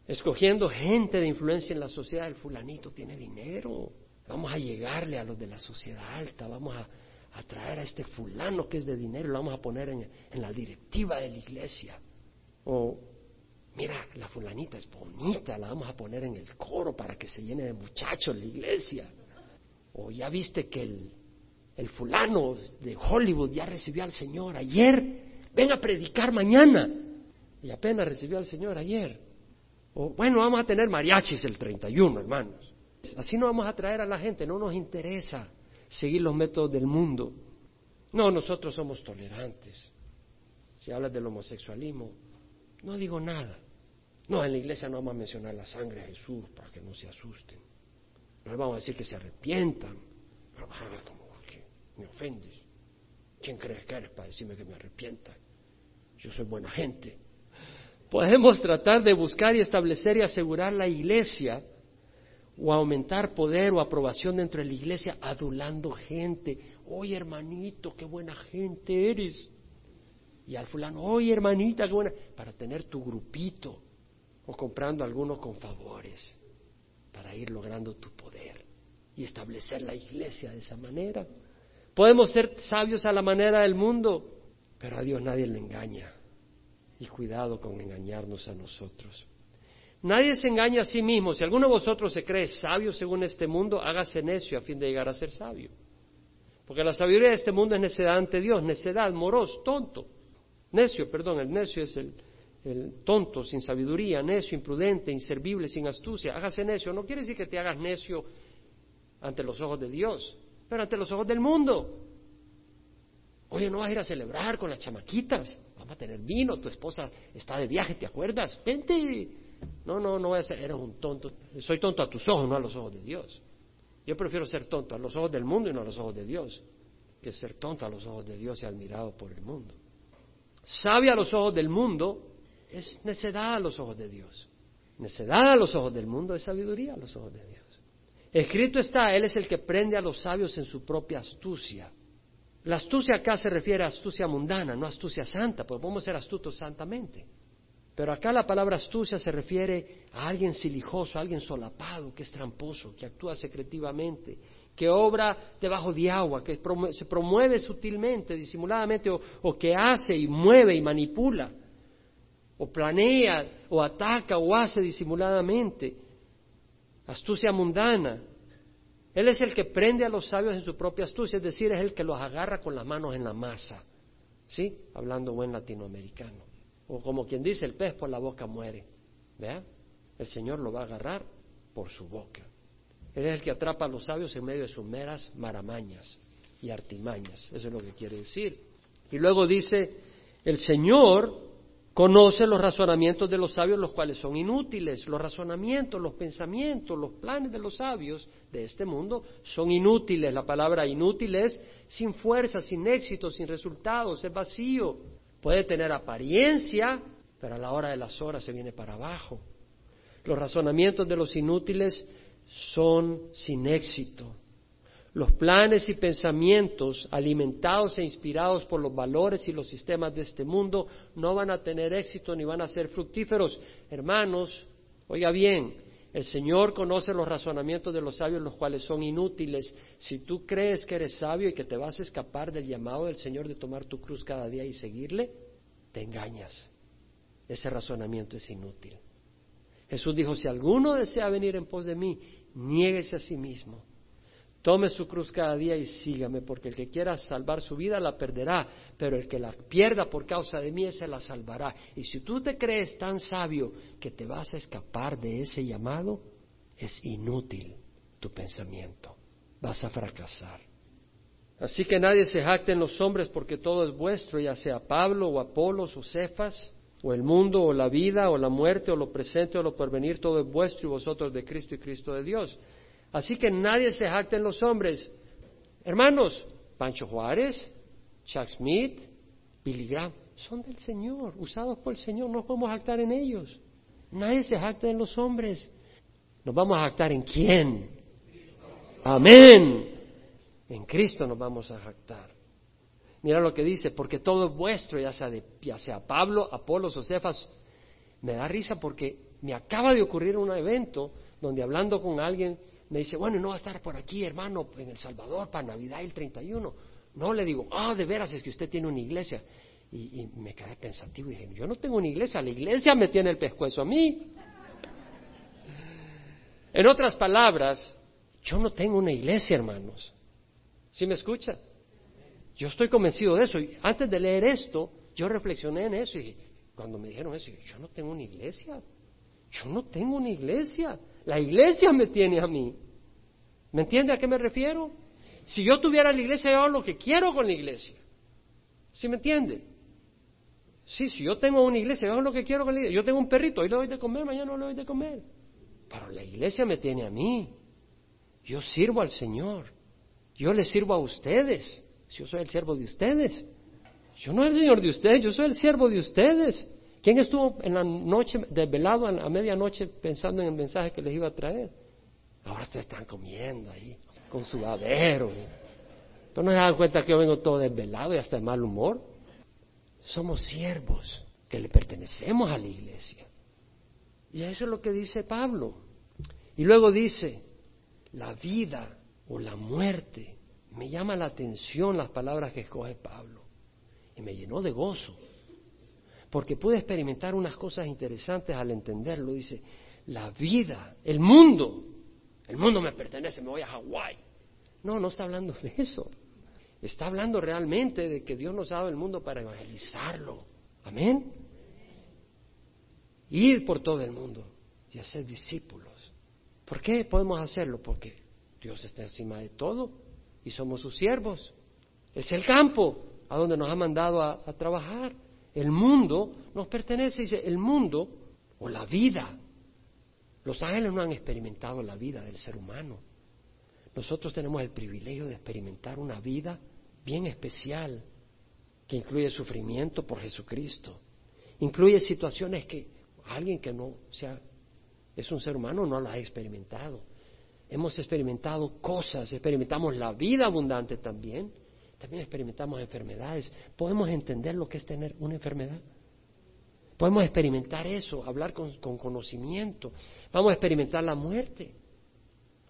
Escogiendo gente de influencia en la sociedad, el fulanito tiene dinero. Vamos a llegarle a los de la sociedad alta, vamos a, traer a este fulano que es de dinero, lo vamos a poner en, en la directiva de la iglesia. O, mira, la fulanita es bonita, la vamos a poner en el coro para que se llene de muchachos la iglesia. O ya viste que el, fulano de Hollywood ya recibió al Señor ayer, ven a predicar mañana. Y apenas recibió al Señor ayer. O bueno, vamos a tener mariachis el 31, hermanos. Así no vamos a traer a la gente, no nos interesa seguir los métodos del mundo. No, nosotros somos tolerantes. Si hablas del homosexualismo, no digo nada. No, en la iglesia no vamos a mencionar la sangre de Jesús para que no se asusten. No vamos a decir que se arrepientan. Pero como que me ofendes. ¿Quién crees que eres para decirme que me arrepienta? Yo soy buena gente. Podemos tratar de buscar y establecer y asegurar la iglesia o aumentar poder o aprobación dentro de la iglesia adulando gente. Oye, hermanito, qué buena gente eres. Y al fulano, oye, hermanita, qué buena. Para tener tu grupito o comprando algunos con favores para ir logrando tu poder y establecer la iglesia de esa manera. Podemos ser sabios a la manera del mundo, pero a Dios nadie lo engaña. Y cuidado con engañarnos a nosotros. Nadie se engaña a sí mismo. Si alguno de vosotros se cree sabio según este mundo, hágase necio a fin de llegar a ser sabio. Porque la sabiduría de este mundo es necedad ante Dios, necedad, moros, tonto. Necio, perdón, el necio es el, el tonto, sin sabiduría, necio, imprudente, inservible, sin astucia. Hágase necio. No quiere decir que te hagas necio ante los ojos de Dios, pero ante los ojos del mundo. Oye, no vas a ir a celebrar con las chamaquitas. Vamos a tener vino, tu esposa está de viaje, ¿te acuerdas? Vente. No, no, no voy a ser, eres un tonto. Soy tonto a tus ojos, no a los ojos de Dios. Yo prefiero ser tonto a los ojos del mundo y no a los ojos de Dios, que ser tonto a los ojos de Dios y admirado por el mundo. Sabia a los ojos del mundo es necedad a los ojos de Dios. Necedad a los ojos del mundo es sabiduría a los ojos de Dios. Escrito está, Él es el que prende a los sabios en su propia astucia. La astucia acá se refiere a astucia mundana, no astucia santa, porque podemos ser astutos santamente. Pero acá la palabra astucia se refiere a alguien silijoso, a alguien solapado, que es tramposo, que actúa secretivamente, que obra debajo de agua, que se promueve sutilmente, disimuladamente, o que hace y mueve y manipula o planea, o ataca, o hace disimuladamente. astucia mundana. Él es el que prende a los sabios en su propia astucia, es decir, es el que los agarra con las manos en la masa. ¿Sí? Hablando buen latinoamericano. O como quien dice, el pez por la boca muere. ¿Vea? El Señor lo va a agarrar por su boca. Él es el que atrapa a los sabios en medio de sus meras maramañas y artimañas. Eso es lo que quiere decir. Y luego dice, el Señor conoce los razonamientos de los sabios, los cuales son inútiles. Los razonamientos, los pensamientos, los planes de los sabios de este mundo son inútiles. La palabra inútil es sin fuerza, sin éxito, sin resultados, es vacío. Puede tener apariencia, pero a la hora de las horas se viene para abajo. Los razonamientos de los inútiles son sin éxito. Los planes y pensamientos alimentados e inspirados por los valores y los sistemas de este mundo no van a tener éxito ni van a ser fructíferos. Hermanos, oiga bien, el Señor conoce los razonamientos de los sabios, los cuales son inútiles. Si tú crees que eres sabio y que te vas a escapar del llamado del Señor de tomar tu cruz cada día y seguirle, te engañas. Ese razonamiento es inútil. Jesús dijo, si alguno desea venir en pos de mí, niéguese a sí mismo Tome su cruz cada día y sígame, porque el que quiera salvar su vida la perderá, pero el que la pierda por causa de mí, ese la salvará. Y si tú te crees tan sabio que te vas a escapar de ese llamado, es inútil tu pensamiento. Vas a fracasar. Así que nadie se jacte en los hombres porque todo es vuestro, ya sea Pablo o Apolos o Cefas, o el mundo o la vida o la muerte o lo presente o lo porvenir, todo es vuestro y vosotros de Cristo y Cristo de Dios. Así que nadie se jacte en los hombres. Hermanos, Pancho Juárez, Chuck Smith, Billy Graham, son del Señor, usados por el Señor, no podemos jactar en ellos. Nadie se jacta en los hombres. Nos vamos a jactar en quién. Amén. En Cristo nos vamos a jactar. Mira lo que dice, porque todo es vuestro, ya sea, de, ya sea Pablo, Apolos o Cefas. Me da risa porque me acaba de ocurrir un evento donde hablando con alguien me dice, bueno, no va a estar por aquí, hermano, en El Salvador para Navidad el 31. No, le digo, ah, de veras, es que usted tiene una iglesia. Y, me quedé pensativo y dije, yo no tengo una iglesia, la iglesia me tiene el pescuezo a mí. En otras palabras, yo no tengo una iglesia, hermanos. ¿Sí me escucha? Yo estoy convencido de eso. Y antes de leer esto, yo reflexioné en eso y cuando me dijeron eso, yo no tengo una iglesia. Yo no tengo una iglesia. La iglesia me tiene a mí. ¿Me entiende a qué me refiero? Si yo tuviera la iglesia, yo hago lo que quiero con la iglesia. ¿Sí me entiende? Sí, si yo tengo una iglesia, yo hago lo que quiero con la iglesia. Yo tengo un perrito, hoy le doy de comer, mañana no le doy de comer. Pero la iglesia me tiene a mí. Yo sirvo al Señor. Yo le sirvo a ustedes. Yo soy el siervo de ustedes. Yo no soy el Señor de ustedes, yo soy el siervo de ustedes. ¿Quién estuvo en la noche, desvelado a medianoche pensando en el mensaje que les iba a traer? Ahora ustedes están comiendo ahí, con su adero. Pero no se dan cuenta que yo vengo todo desvelado y hasta de mal humor. Somos siervos que le pertenecemos a la iglesia. Y eso es lo que dice Pablo. Y luego dice, la vida o la muerte. Me llama la atención las palabras que escoge Pablo. Y me llenó de gozo porque pude experimentar unas cosas interesantes al entenderlo. Dice, la vida, el mundo, el mundo me pertenece, me voy a Hawái. No, no está hablando de eso. Está hablando realmente de que Dios nos ha dado el mundo para evangelizarlo. Amén. Ir por todo el mundo y hacer discípulos. ¿Por qué podemos hacerlo? Porque Dios está encima de todo y somos sus siervos. Es el campo a donde nos ha mandado a, a trabajar. El mundo nos pertenece, dice, el mundo o la vida. Los ángeles no han experimentado la vida del ser humano. Nosotros tenemos el privilegio de experimentar una vida bien especial que incluye sufrimiento por Jesucristo. Incluye situaciones que alguien que no sea es un ser humano no las ha experimentado. Hemos experimentado cosas, experimentamos la vida abundante también, también experimentamos enfermedades. ¿Podemos entender lo que es tener una enfermedad? Podemos experimentar eso, hablar con, conocimiento. Vamos a experimentar la muerte.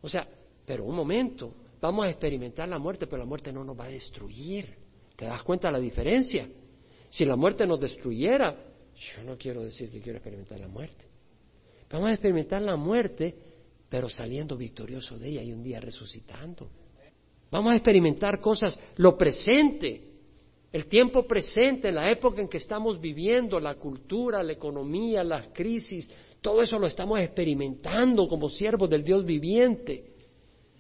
O sea, pero un momento, vamos a experimentar la muerte, pero la muerte no nos va a destruir. ¿Te das cuenta de la diferencia? Si la muerte nos destruyera, yo no quiero decir que quiero experimentar la muerte. Vamos a experimentar la muerte, pero saliendo victorioso de ella y un día resucitando. Vamos a experimentar cosas, lo presente, el tiempo presente, la época en que estamos viviendo, la cultura, la economía, las crisis, todo eso lo estamos experimentando como siervos del Dios viviente,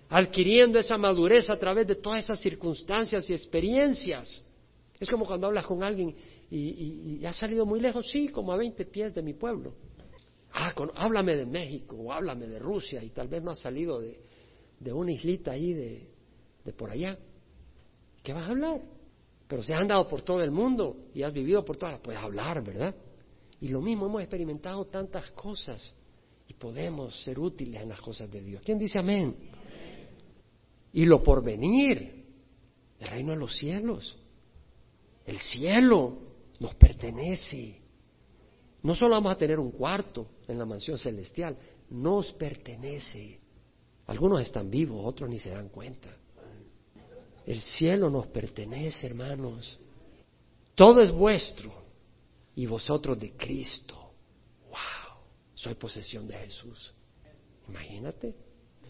adquiriendo esa madurez a través de todas esas circunstancias y experiencias. Es como cuando hablas con alguien y, ha salido muy lejos, sí, como a 20 pies de mi pueblo. Ah, háblame de México o háblame de Rusia y tal vez no ha salido de, de una islita ahí de, de por allá. ¿Qué vas a hablar? Pero si has andado por todo el mundo y has vivido por todas, puedes hablar, ¿verdad? Y lo mismo hemos experimentado tantas cosas y podemos ser útiles en las cosas de Dios. ¿Quién dice amén? Y lo por venir, el reino de los cielos, el cielo nos pertenece. No solo vamos a tener un cuarto en la mansión celestial, nos pertenece. Algunos están vivos, otros ni se dan cuenta. El cielo nos pertenece, hermanos. Todo es vuestro y vosotros de Cristo. ¡Wow! Soy posesión de Jesús. Imagínate.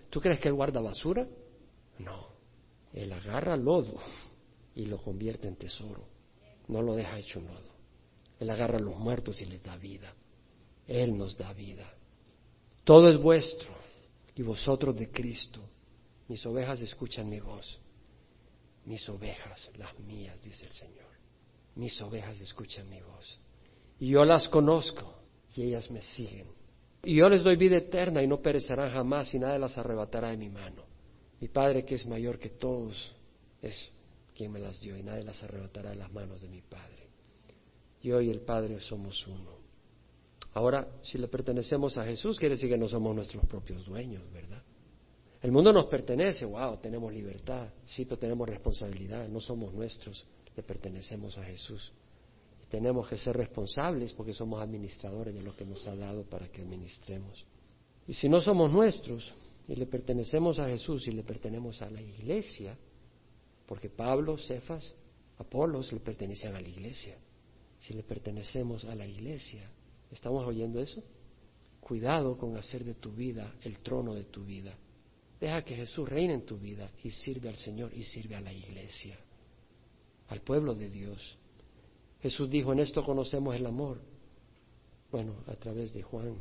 ¿Tú crees que Él guarda basura? No. Él agarra lodo y lo convierte en tesoro. No lo deja hecho lodo. Él agarra a los muertos y les da vida. Él nos da vida. Todo es vuestro y vosotros de Cristo. Mis ovejas escuchan mi voz mis ovejas, las mías, dice el Señor. Mis ovejas escuchan mi voz. Y yo las conozco y ellas me siguen. Y yo les doy vida eterna y no perecerán jamás y nadie las arrebatará de mi mano. Mi Padre que es mayor que todos es quien me las dio y nadie las arrebatará de las manos de mi Padre. Yo y el Padre somos uno. Ahora, si le pertenecemos a Jesús, quiere decir que no somos nuestros propios dueños, ¿verdad? El mundo nos pertenece, wow, tenemos libertad, sí, pero tenemos responsabilidad, no somos nuestros, le pertenecemos a Jesús. Tenemos que ser responsables porque somos administradores de lo que nos ha dado para que administremos. Y si no somos nuestros y le pertenecemos a Jesús y le pertenecemos a la iglesia, porque Pablo, Cefas, Apolos le pertenecían a la iglesia. Si le pertenecemos a la iglesia, ¿estamos oyendo eso? Cuidado con hacer de tu vida el trono de tu vida Deja que Jesús reine en tu vida y sirve al Señor y sirve a la iglesia, al pueblo de Dios. Jesús dijo, en esto conocemos el amor. Bueno, a través de Juan,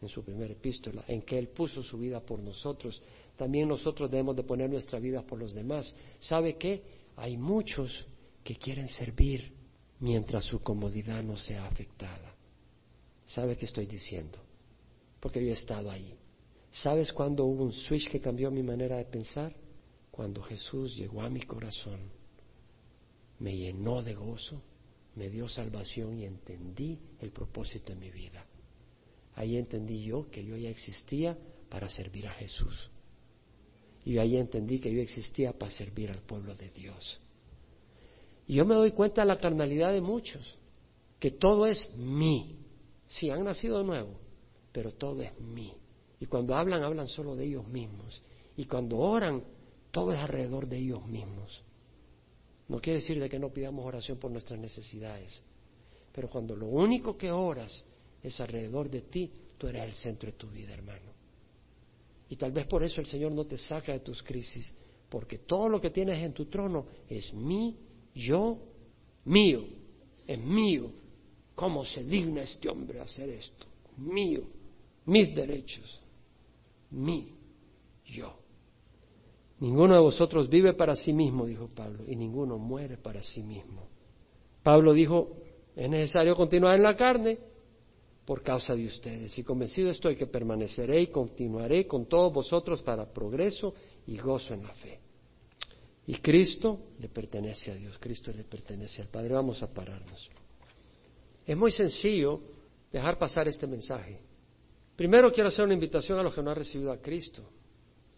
en su primera epístola, en que Él puso su vida por nosotros. También nosotros debemos de poner nuestra vida por los demás. ¿Sabe qué? Hay muchos que quieren servir mientras su comodidad no sea afectada. ¿Sabe qué estoy diciendo? Porque yo he estado ahí. ¿Sabes cuándo hubo un switch que cambió mi manera de pensar? Cuando Jesús llegó a mi corazón, me llenó de gozo, me dio salvación y entendí el propósito de mi vida. Ahí entendí yo que yo ya existía para servir a Jesús. Y ahí entendí que yo existía para servir al pueblo de Dios. Y yo me doy cuenta de la carnalidad de muchos, que todo es mí. Sí, han nacido de nuevo, pero todo es mí. Y cuando hablan, hablan solo de ellos mismos. Y cuando oran, todo es alrededor de ellos mismos. No quiere decir de que no pidamos oración por nuestras necesidades. Pero cuando lo único que oras es alrededor de ti, tú eres el centro de tu vida, hermano. Y tal vez por eso el Señor no te saca de tus crisis, porque todo lo que tienes en tu trono es mí, yo, mío, es mío. ¿Cómo se digna este hombre hacer esto? Mío, mis derechos mí, yo. Ninguno de vosotros vive para sí mismo, dijo Pablo, y ninguno muere para sí mismo. Pablo dijo, es necesario continuar en la carne por causa de ustedes, y convencido estoy que permaneceré y continuaré con todos vosotros para progreso y gozo en la fe. Y Cristo le pertenece a Dios, Cristo le pertenece al Padre. Vamos a pararnos. Es muy sencillo dejar pasar este mensaje. Primero quiero hacer una invitación a los que no han recibido a Cristo.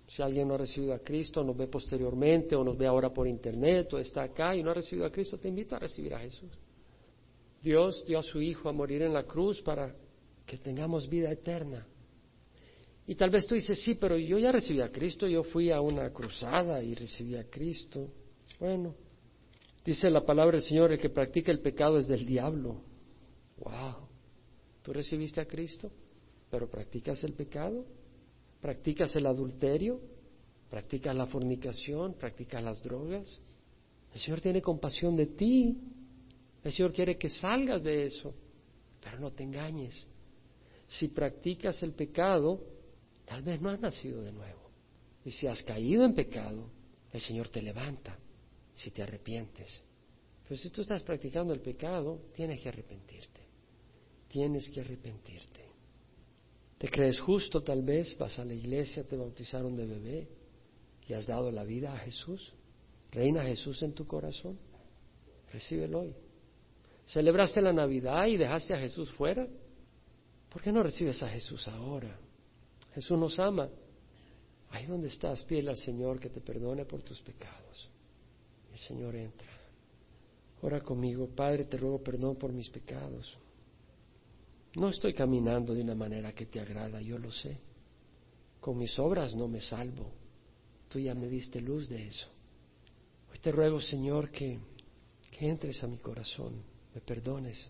Si alguien no ha recibido a Cristo, nos ve posteriormente o nos ve ahora por internet o está acá y no ha recibido a Cristo, te invito a recibir a Jesús. Dios dio a su Hijo a morir en la cruz para que tengamos vida eterna. Y tal vez tú dices, sí, pero yo ya recibí a Cristo, yo fui a una cruzada y recibí a Cristo. Bueno, dice la palabra del Señor, el que practica el pecado es del diablo. Wow. ¿Tú recibiste a Cristo? Pero practicas el pecado. ¿Practicas el adulterio? ¿Practicas la fornicación? ¿Practicas las drogas? El Señor tiene compasión de ti. El Señor quiere que salgas de eso. Pero no te engañes. Si practicas el pecado, tal vez no has nacido de nuevo. Y si has caído en pecado, el Señor te levanta si te arrepientes. Pero si tú estás practicando el pecado, tienes que arrepentirte. Tienes que arrepentirte. ¿Te crees justo tal vez? Vas a la iglesia, te bautizaron de bebé y has dado la vida a Jesús. ¿Reina Jesús en tu corazón? Recíbelo hoy. ¿Celebraste la Navidad y dejaste a Jesús fuera? ¿Por qué no recibes a Jesús ahora? Jesús nos ama. Ahí donde estás, pídele al Señor que te perdone por tus pecados. El Señor entra. Ora conmigo, Padre, te ruego perdón por mis pecados. No estoy caminando de una manera que te agrada, yo lo sé. Con mis obras no me salvo. Tú ya me diste luz de eso. Hoy te ruego, Señor, que, que entres a mi corazón, me perdones.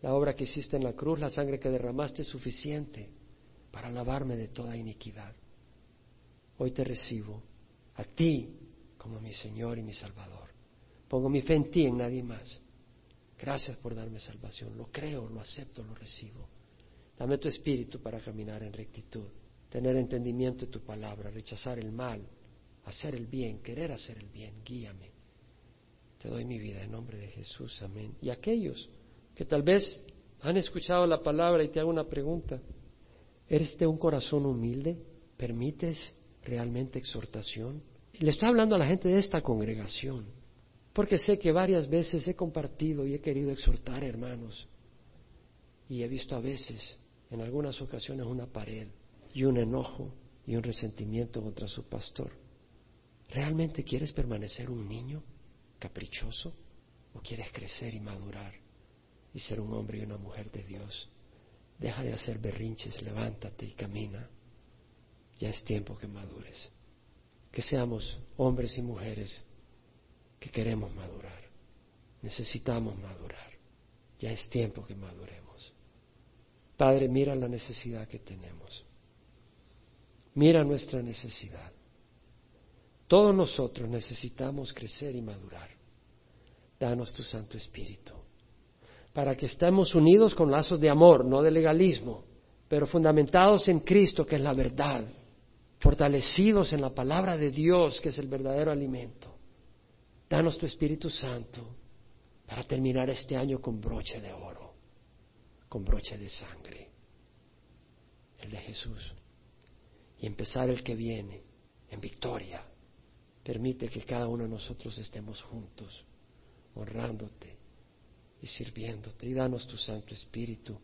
La obra que hiciste en la cruz, la sangre que derramaste es suficiente para lavarme de toda iniquidad. Hoy te recibo a ti como mi Señor y mi Salvador. Pongo mi fe en ti, en nadie más. Gracias por darme salvación. Lo creo, lo acepto, lo recibo. Dame tu espíritu para caminar en rectitud, tener entendimiento de tu palabra, rechazar el mal, hacer el bien, querer hacer el bien. Guíame. Te doy mi vida en nombre de Jesús. Amén. Y aquellos que tal vez han escuchado la palabra y te hago una pregunta. ¿Eres de un corazón humilde? ¿Permites realmente exhortación? Le estoy hablando a la gente de esta congregación, porque sé que varias veces he compartido y he querido exhortar hermanos, y he visto a veces, en algunas ocasiones, una pared y un enojo y un resentimiento contra su pastor. ¿Realmente quieres permanecer un niño caprichoso o quieres crecer y madurar y ser un hombre y una mujer de Dios? Deja de hacer berrinches, levántate y camina. Ya es tiempo que madures. Que seamos hombres y mujeres que queremos madurar. Necesitamos madurar. Ya es tiempo que maduremos. Padre, mira la necesidad que tenemos. Mira nuestra necesidad. Todos nosotros necesitamos crecer y madurar. Danos tu Santo Espíritu para que estemos unidos con lazos de amor, no de legalismo, pero fundamentados en Cristo, que es la verdad, fortalecidos en la palabra de Dios, que es el verdadero alimento. Danos tu Espíritu Santo para terminar este año con broche de oro, con broche de sangre, el de Jesús, y empezar el que viene en victoria. Permite que cada uno de nosotros estemos juntos, honrándote y sirviéndote. Y danos tu Santo Espíritu